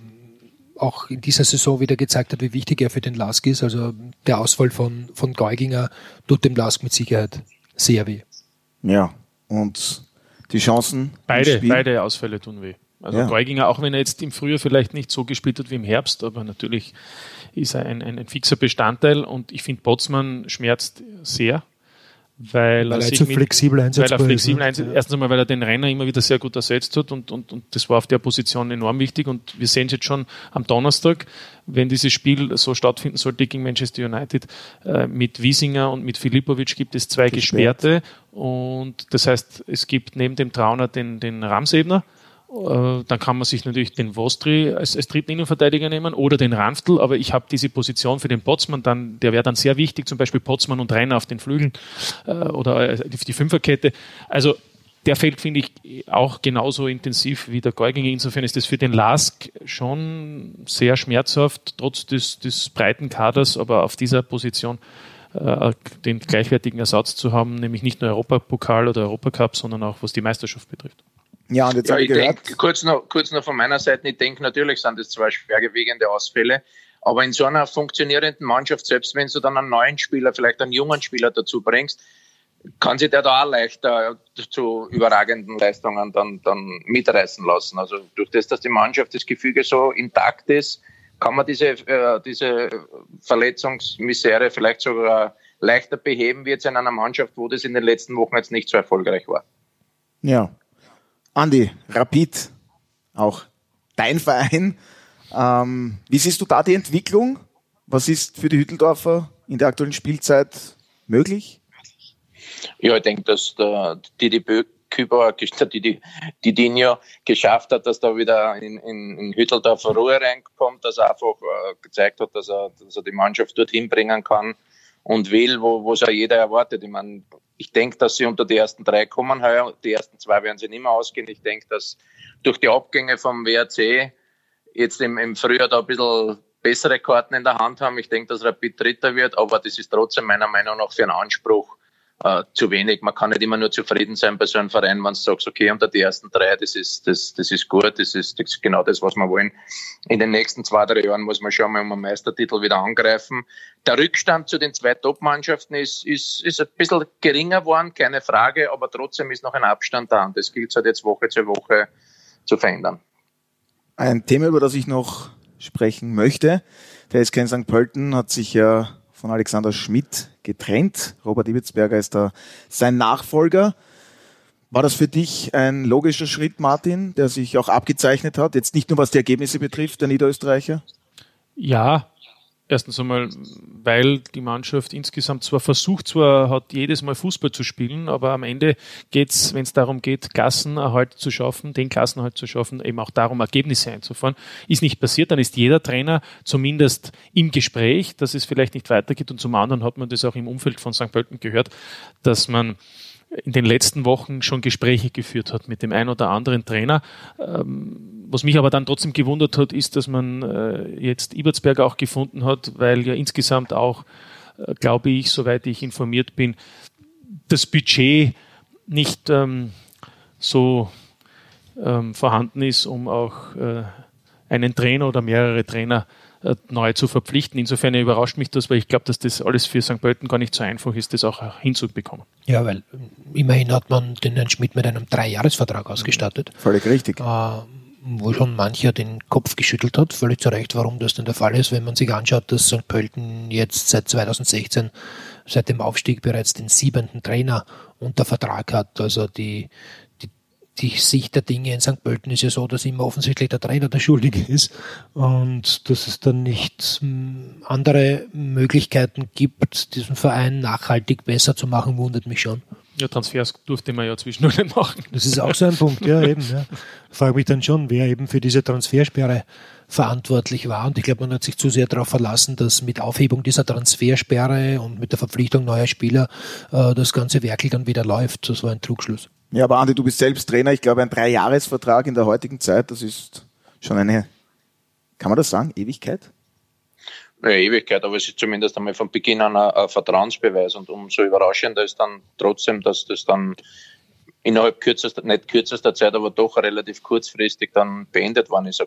[SPEAKER 3] auch in dieser Saison wieder gezeigt hat, wie wichtig er für den Lask ist. Also der Ausfall von, von Geuginger tut dem Lask mit Sicherheit sehr weh.
[SPEAKER 1] Ja, und die Chancen.
[SPEAKER 5] Beide, beide Ausfälle tun weh. Also
[SPEAKER 1] Ja.
[SPEAKER 5] Geuginger, auch wenn er jetzt im Frühjahr vielleicht nicht so gespielt hat wie im Herbst, aber natürlich ist er ein, ein, ein fixer Bestandteil und ich finde, Botzmann schmerzt sehr. Weil,
[SPEAKER 3] Weil er
[SPEAKER 5] sich
[SPEAKER 3] zu
[SPEAKER 5] mit-
[SPEAKER 3] flexibel
[SPEAKER 5] weil
[SPEAKER 3] einsetzbar
[SPEAKER 5] er
[SPEAKER 3] ist,
[SPEAKER 5] flexibel
[SPEAKER 3] ne?
[SPEAKER 5] einsetzt. Erstens einmal, weil er den Renner immer wieder sehr gut ersetzt hat und, und, und das war auf der Position enorm wichtig und wir sehen es jetzt schon am Donnerstag, wenn dieses Spiel so stattfinden sollte gegen Manchester United, äh, mit Wiesinger und mit Filipovic gibt es zwei
[SPEAKER 1] Gesperrt.
[SPEAKER 5] Gesperrte und das heißt, es gibt neben dem Trauner den, den Ramsebner, dann kann man sich natürlich den Vostri als, als dritten Innenverteidiger nehmen oder den Ranftl, aber ich habe diese Position für den Potzmann dann, der wäre dann sehr wichtig, zum Beispiel Potzmann und Renner auf den Flügeln äh, oder äh, die, die Fünferkette. Also der fällt, finde ich, auch genauso intensiv wie der Geuginger. Insofern ist das für den Lask schon sehr schmerzhaft, trotz des, des breiten Kaders, aber auf dieser Position äh, den gleichwertigen Ersatz zu haben, nämlich nicht nur Europapokal oder Europacup, sondern auch was die Meisterschaft betrifft.
[SPEAKER 1] Ja, und jetzt
[SPEAKER 4] Ja,
[SPEAKER 1] habe
[SPEAKER 4] ich
[SPEAKER 1] ich gehört,
[SPEAKER 4] denke, kurz noch, kurz noch von meiner Seite, ich denke, natürlich sind das zwei schwergewiegende Ausfälle, aber in so einer funktionierenden Mannschaft, selbst wenn du dann einen neuen Spieler, vielleicht einen jungen Spieler dazu bringst, kann sich der da auch leichter zu überragenden Leistungen dann, dann mitreißen lassen. Also durch das, dass die Mannschaft, das Gefüge so intakt ist, kann man diese, äh, diese Verletzungsmisere vielleicht sogar leichter beheben wie jetzt in einer Mannschaft, wo das in den letzten Wochen jetzt nicht so erfolgreich war.
[SPEAKER 1] ja. Andi, Rapid, auch dein Verein. Ähm, wie siehst du da die Entwicklung? Was ist für die Hütteldorfer in der aktuellen Spielzeit möglich?
[SPEAKER 4] Ja, ich denke, dass der Didi Küber, der Didi, Didinho geschafft hat, dass da wieder in, in, in Hütteldorfer Ruhe reinkommt, dass er einfach äh, gezeigt hat, dass er, dass er die Mannschaft dorthin bringen kann und will, wo wo es ja jeder erwartet. Ich meine, ich denke, dass sie unter die ersten drei kommen heuer. Die ersten zwei werden sie nicht mehr ausgehen. Ich denke, dass durch die Abgänge vom WRC jetzt im, im Frühjahr da ein bisschen bessere Karten in der Hand haben. Ich denke, dass Rapid Dritter wird, aber das ist trotzdem meiner Meinung nach für einen Anspruch äh, zu wenig. Man kann nicht immer nur zufrieden sein bei so einem Verein, wenn du sagst, okay, unter die ersten drei, das ist, das, das ist gut, das ist, das ist genau das, was wir wollen. In den nächsten zwei, drei Jahren muss man schon mal um einen Meistertitel wieder angreifen. Der Rückstand zu den zwei Top-Mannschaften ist, ist, ist ein bisschen geringer geworden, keine Frage, aber trotzdem ist noch ein Abstand da und das gilt halt jetzt Woche zu Woche zu verändern.
[SPEAKER 1] Ein Thema, über das ich noch sprechen möchte. Der SK in St. Pölten hat sich ja von Alexander Schmidt getrennt. Robert Ibitzberger ist da sein Nachfolger. War das für dich ein logischer Schritt, Martin, der sich auch abgezeichnet hat? Jetzt nicht nur was die Ergebnisse betrifft, der Niederösterreicher?
[SPEAKER 5] Ja, erstens einmal, weil die Mannschaft insgesamt zwar versucht, zwar hat jedes Mal Fußball zu spielen, aber am Ende geht's, wenn es darum geht, Klassenerhalt zu schaffen, den Klassenerhalt zu schaffen, eben auch darum, Ergebnisse einzufahren, ist nicht passiert. Dann ist jeder Trainer zumindest im Gespräch, dass es vielleicht nicht weitergeht. Und zum anderen hat man das auch im Umfeld von St. Pölten gehört, dass man in den letzten Wochen schon Gespräche geführt hat mit dem einen oder anderen Trainer. Ähm, was mich aber dann trotzdem gewundert hat, ist, dass man äh, jetzt Ibertsberg auch gefunden hat, weil ja insgesamt auch, äh, glaube ich, soweit ich informiert bin, das Budget nicht ähm, so ähm, vorhanden ist, um auch äh, einen Trainer oder mehrere Trainer äh, neu zu verpflichten. Insofern überrascht mich das, weil ich glaube, dass das alles für St. Pölten gar nicht so einfach ist, das auch hinzubekommen.
[SPEAKER 3] Ja, weil ähm, immerhin hat man den Herrn Schmidt mit einem Dreijahresvertrag ausgestattet.
[SPEAKER 1] Völlig richtig.
[SPEAKER 3] äh, wo schon mancher den Kopf geschüttelt hat, völlig zu Recht, warum das denn der Fall ist, wenn man sich anschaut, dass St. Pölten jetzt seit 2016, seit dem Aufstieg bereits den siebenten Trainer unter Vertrag hat. Also die, die, Sicht der Dinge in St. Pölten ist ja so, dass immer offensichtlich der Trainer der Schuldige ist und dass es dann nicht mh, andere Möglichkeiten gibt, diesen Verein nachhaltig besser zu machen, wundert mich schon.
[SPEAKER 5] Ja, Transfers durfte man ja zwischendurch machen.
[SPEAKER 3] Das ist auch so ein Punkt, ja, eben. Ja. [LAUGHS] Frage mich dann schon, wer eben für diese Transfersperre verantwortlich war. Und ich glaube, man hat sich zu sehr darauf verlassen, dass mit Aufhebung dieser Transfersperre und mit der Verpflichtung neuer Spieler äh, das ganze Werkel dann wieder läuft. Das war ein Trugschluss.
[SPEAKER 1] Ja, aber Andi, du bist selbst Trainer. Ich glaube, ein Dreijahresvertrag in der heutigen Zeit, das ist schon eine, kann man das sagen, Ewigkeit?
[SPEAKER 4] Ja, Ewigkeit, aber es ist zumindest einmal von Beginn an ein, ein Vertrauensbeweis und umso überraschender ist dann trotzdem, dass das dann innerhalb kürzester, nicht kürzester Zeit, aber doch relativ kurzfristig dann beendet worden ist.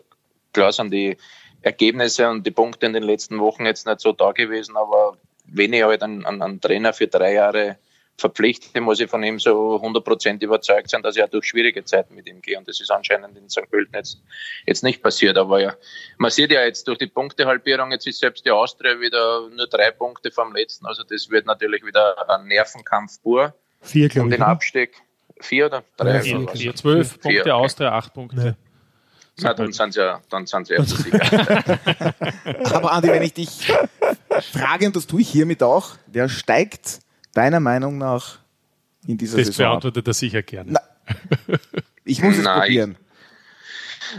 [SPEAKER 4] Klar sind die Ergebnisse und die Punkte in den letzten Wochen jetzt nicht so da gewesen, aber wenn ich halt einen, einen, Trainer für drei Jahre verpflichte, muss ich von ihm so 100% überzeugt sein, dass ich auch durch schwierige Zeiten mit ihm gehe. Und das ist anscheinend in St. Pölten jetzt, jetzt nicht passiert. Aber ja, man sieht ja jetzt durch die Punktehalbierung, jetzt ist selbst die Austria wieder nur drei Punkte vom letzten. Also das wird natürlich wieder ein Nervenkampf pur.
[SPEAKER 3] Vier, glaube
[SPEAKER 4] um
[SPEAKER 3] ich.
[SPEAKER 4] den Abstieg. Vier oder drei?
[SPEAKER 5] Ja, vier,
[SPEAKER 4] oder
[SPEAKER 5] vier, zwölf
[SPEAKER 4] Vier,
[SPEAKER 5] Punkte,
[SPEAKER 4] okay.
[SPEAKER 5] Austria acht Punkte.
[SPEAKER 4] Na, dann sind sie ja, dann sind sie ja sicher. [LAUGHS]
[SPEAKER 1] Aber Andi, wenn ich dich frage, und das tue ich hiermit auch, wer steigt deiner Meinung nach in dieser
[SPEAKER 5] Das
[SPEAKER 1] Saison ab?
[SPEAKER 5] beantwortet er sicher gerne.
[SPEAKER 1] Na, Ich muss es
[SPEAKER 4] Nein,
[SPEAKER 1] probieren.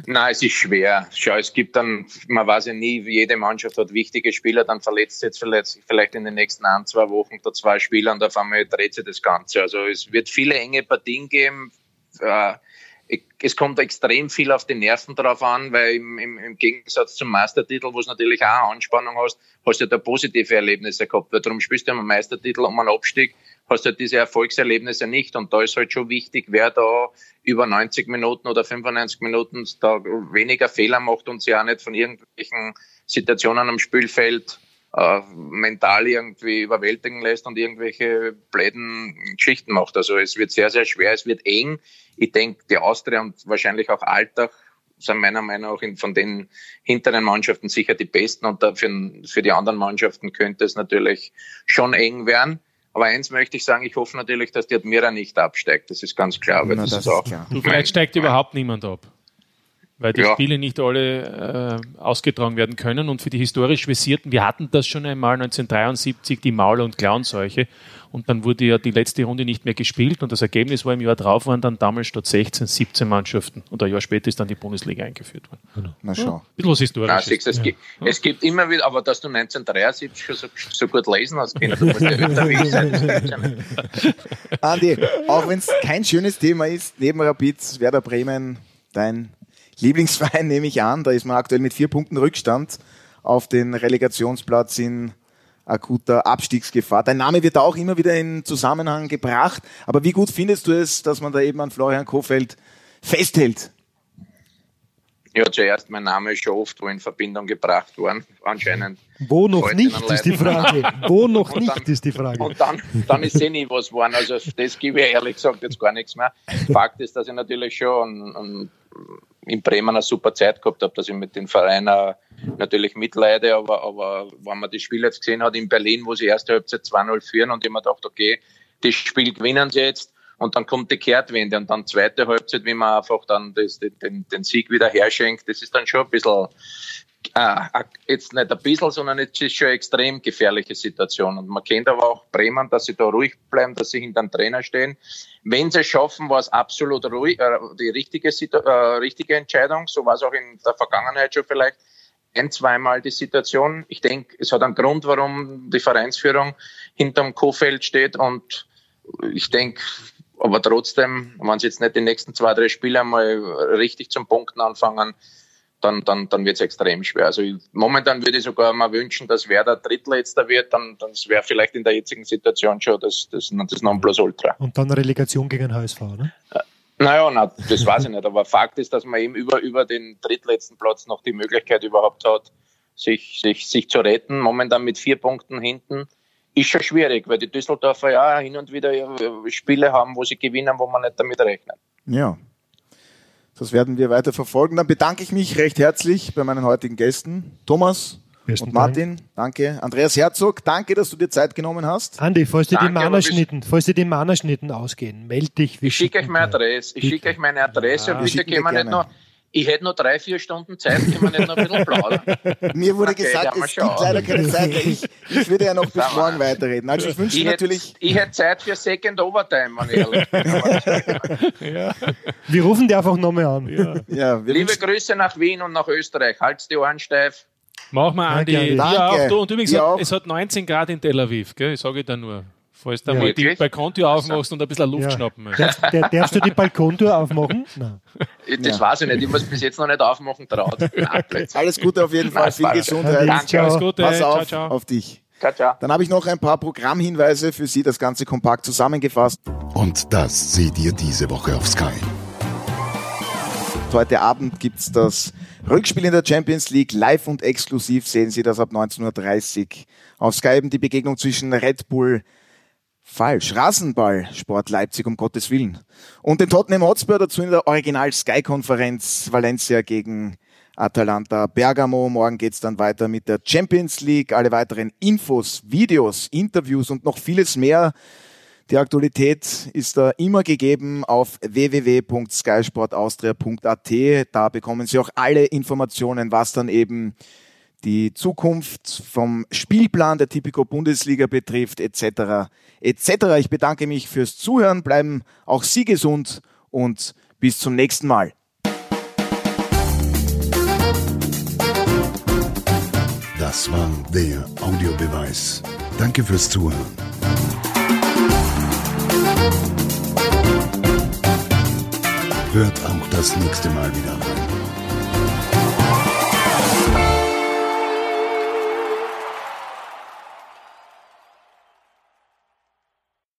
[SPEAKER 4] Nein, es ist schwer. Schau, es gibt dann, man weiß ja nie, jede Mannschaft hat wichtige Spieler, dann verletzt jetzt vielleicht, vielleicht in den nächsten ein, zwei Wochen da zwei Spieler und auf einmal dreht sich das Ganze. Also es wird viele enge Partien geben. Äh, es kommt extrem viel auf die Nerven drauf an, weil im, im, im Gegensatz zum Meistertitel, wo es natürlich auch eine Anspannung hast, hast du ja da positive Erlebnisse gehabt. Weil darum spielst du ja einen Meistertitel um einen Abstieg, hast du ja diese Erfolgserlebnisse nicht. Und da ist halt schon wichtig, wer da über 90 Minuten oder 95 Minuten da weniger Fehler macht und sich auch nicht von irgendwelchen Situationen am Spielfeld äh, mental irgendwie überwältigen lässt und irgendwelche bläden Geschichten macht. Also es wird sehr, sehr schwer, es wird eng. Ich denke, die Austria und wahrscheinlich auch Alltag sind meiner Meinung nach in, von den hinteren Mannschaften sicher die besten und dafür, für die anderen Mannschaften könnte es natürlich schon eng werden. Aber eins möchte ich sagen, ich hoffe natürlich, dass die Admira nicht absteigt. Das ist ganz klar. Weil
[SPEAKER 1] Na,
[SPEAKER 4] das,
[SPEAKER 1] das
[SPEAKER 4] ist
[SPEAKER 1] ist
[SPEAKER 4] auch
[SPEAKER 1] klar.
[SPEAKER 5] Du, vielleicht steigt überhaupt niemand ab. Weil die
[SPEAKER 4] Ja.
[SPEAKER 5] Spiele nicht alle äh, ausgetragen werden können. Und für die historisch Versierten, wir hatten das schon einmal 1973, die Maul- und Clownseuche. Und dann wurde ja die letzte Runde nicht mehr gespielt. Und das Ergebnis war im Jahr drauf, waren dann damals statt 16, 17 Mannschaften. Und ein Jahr später ist dann die Bundesliga eingeführt worden.
[SPEAKER 1] Na schau.
[SPEAKER 5] Ein bisschen was Historisches.
[SPEAKER 4] es, gibt, es gibt immer wieder, aber dass du 1973 schon so, so gut lesen hast, Kinder, du musst ja unterwegs sein. ja.
[SPEAKER 1] Andi, auch wenn es kein schönes Thema ist, neben Rapid, Werder Bremen, dein Lieblingsverein nehme ich an, da ist man aktuell mit vier Punkten Rückstand auf den Relegationsplatz in akuter Abstiegsgefahr. Dein Name wird auch immer wieder in Zusammenhang gebracht, aber wie gut findest du es, dass man da eben an Florian Kofeld festhält?
[SPEAKER 4] Ja, zuerst mein Name ist schon oft wo in Verbindung gebracht worden, anscheinend.
[SPEAKER 3] Wo noch nicht,
[SPEAKER 4] dann
[SPEAKER 3] ist die. Frage. Wo noch
[SPEAKER 4] Und
[SPEAKER 3] nicht,
[SPEAKER 4] dann-
[SPEAKER 3] ist die Frage.
[SPEAKER 4] Und dann, dann ist eh nie was geworden. Also das gebe ich ehrlich gesagt jetzt gar nichts mehr. Fakt ist, dass ich natürlich schon in Bremen eine super Zeit gehabt habe, dass ich mit den Vereinen natürlich mitleide, aber, aber wenn man das Spiel jetzt gesehen hat in Berlin, wo sie erste Halbzeit 2-0 führen und ich dachte, okay, das Spiel gewinnen sie jetzt und dann kommt die Kehrtwende und dann zweite Halbzeit, wie man einfach dann das, den, den Sieg wieder herschenkt, das ist dann schon ein bisschen äh, jetzt nicht ein bisschen, sondern jetzt ist schon eine extrem gefährliche Situation. Und man kennt aber auch Bremen, dass sie da ruhig bleiben, dass sie hinter dem Trainer stehen. Wenn sie es schaffen, war es absolut ruhig, äh, die richtige, äh, richtige Entscheidung. So war es auch in der Vergangenheit schon vielleicht ein, zweimal die Situation. Ich denke, es hat einen Grund, warum die Vereinsführung hinterm Kofeld steht und ich denke, aber trotzdem, wenn sie jetzt nicht die nächsten zwei, drei Spiele einmal richtig zum Punkten anfangen, dann, dann, dann wird es extrem schwer. Also ich, momentan würde ich sogar mal wünschen, dass Werder Drittletzter wird, dann, dann wäre vielleicht in der jetzigen Situation schon das, das, das Nonplusultra.
[SPEAKER 3] Und dann Relegation gegen HSV, ne?
[SPEAKER 4] Naja, na, das weiß ich nicht, aber Fakt ist, dass man eben über, über den drittletzten Platz noch die Möglichkeit überhaupt hat, sich, sich, sich zu retten. Momentan mit vier Punkten hinten ist schon schwierig, weil die Düsseldorfer ja hin und wieder äh, Spiele haben, wo sie gewinnen, wo man nicht damit rechnet.
[SPEAKER 1] Ja. Das werden wir weiter verfolgen. Dann bedanke ich mich recht herzlich bei meinen heutigen Gästen. Thomas
[SPEAKER 3] Besten
[SPEAKER 1] und Martin, danke. Andreas Herzog, danke, dass du dir Zeit genommen hast.
[SPEAKER 3] Andi, falls dir die Mannerschnitten, falls dir die Mannerschnitten ausgehen, meld dich. Wir
[SPEAKER 4] Ich schicke euch meine. Adresse. Ich schicke euch meine Adresse
[SPEAKER 3] Ja,
[SPEAKER 4] und bitte
[SPEAKER 1] schicken wir
[SPEAKER 4] nicht
[SPEAKER 1] gerne.
[SPEAKER 4] Ich hätte noch drei, vier Stunden Zeit, können wir nicht noch ein bisschen plaudern. [LAUGHS]
[SPEAKER 1] Mir wurde
[SPEAKER 4] Okay,
[SPEAKER 1] gesagt,
[SPEAKER 4] ja,
[SPEAKER 1] es gibt
[SPEAKER 4] schauen.
[SPEAKER 1] leider keine Zeit. Ich, ich würde ja noch [LAUGHS] bis
[SPEAKER 4] Sag mal.
[SPEAKER 1] morgen weiterreden. Also ich wünsche
[SPEAKER 4] Ich
[SPEAKER 1] dir
[SPEAKER 4] hätte,
[SPEAKER 1] natürlich,
[SPEAKER 4] ich hätte Zeit für Second Overtime, wenn ich ehrlich bin. [LAUGHS]
[SPEAKER 3] Wir rufen die einfach nochmal an.
[SPEAKER 1] ja, wir
[SPEAKER 4] Liebe Grüße nach Wien und nach Österreich. Halt's die Ohren steif.
[SPEAKER 5] Mach mal, Andi.
[SPEAKER 3] Danke, Andi.
[SPEAKER 5] Ja,
[SPEAKER 1] Danke.
[SPEAKER 5] auch du. Und übrigens,
[SPEAKER 1] Dir
[SPEAKER 5] es hat-
[SPEAKER 1] auch.
[SPEAKER 5] es hat 19 Grad in Tel Aviv, gell? Ich sage da nur. Falls du
[SPEAKER 3] Ja.
[SPEAKER 5] mal die? Balkontür aufmachst und ein bisschen Luft
[SPEAKER 3] Ja.
[SPEAKER 5] schnappen möchtest.
[SPEAKER 3] Der, der, darfst du die Balkontür aufmachen? [LAUGHS] Nein.
[SPEAKER 4] Das weiß ich nicht. Ich muss bis jetzt noch nicht aufmachen traut. Nein, [LAUGHS] Blödsinn.
[SPEAKER 1] alles Gute auf jeden Fall,
[SPEAKER 4] Nein,
[SPEAKER 1] viel
[SPEAKER 4] Spaß.
[SPEAKER 1] Gesundheit.
[SPEAKER 4] Danke.
[SPEAKER 3] Ciao.
[SPEAKER 5] Alles Gute.
[SPEAKER 1] Pass
[SPEAKER 5] Ciao,
[SPEAKER 1] auf,
[SPEAKER 5] ciao.
[SPEAKER 1] auf dich.
[SPEAKER 4] Ciao, ciao.
[SPEAKER 1] Dann habe ich noch ein paar Programmhinweise für Sie, das Ganze kompakt zusammengefasst.
[SPEAKER 2] Und das seht ihr diese Woche auf Sky.
[SPEAKER 1] Heute Abend gibt's das Rückspiel in der Champions League. Live und exklusiv sehen Sie das ab 19.30 Uhr auf Sky. Eben die Begegnung zwischen Red Bull Falsch. Rasenball, Sport Leipzig, um Gottes Willen. Und den Tottenham Hotspur dazu in der Original Sky Konferenz Valencia gegen Atalanta Bergamo. Morgen geht's dann weiter mit der Champions League. Alle weiteren Infos, Videos, Interviews und noch vieles mehr. Die Aktualität ist da immer gegeben auf www.skysportaustria.at. Da bekommen Sie auch alle Informationen, was dann eben die Zukunft vom Spielplan der Tipico Bundesliga betrifft, etc. etc. Ich bedanke mich fürs Zuhören, bleiben auch Sie gesund und bis zum nächsten Mal.
[SPEAKER 2] Das war der Audiobeweis. Danke fürs Zuhören. Hört auch das nächste Mal wieder rein.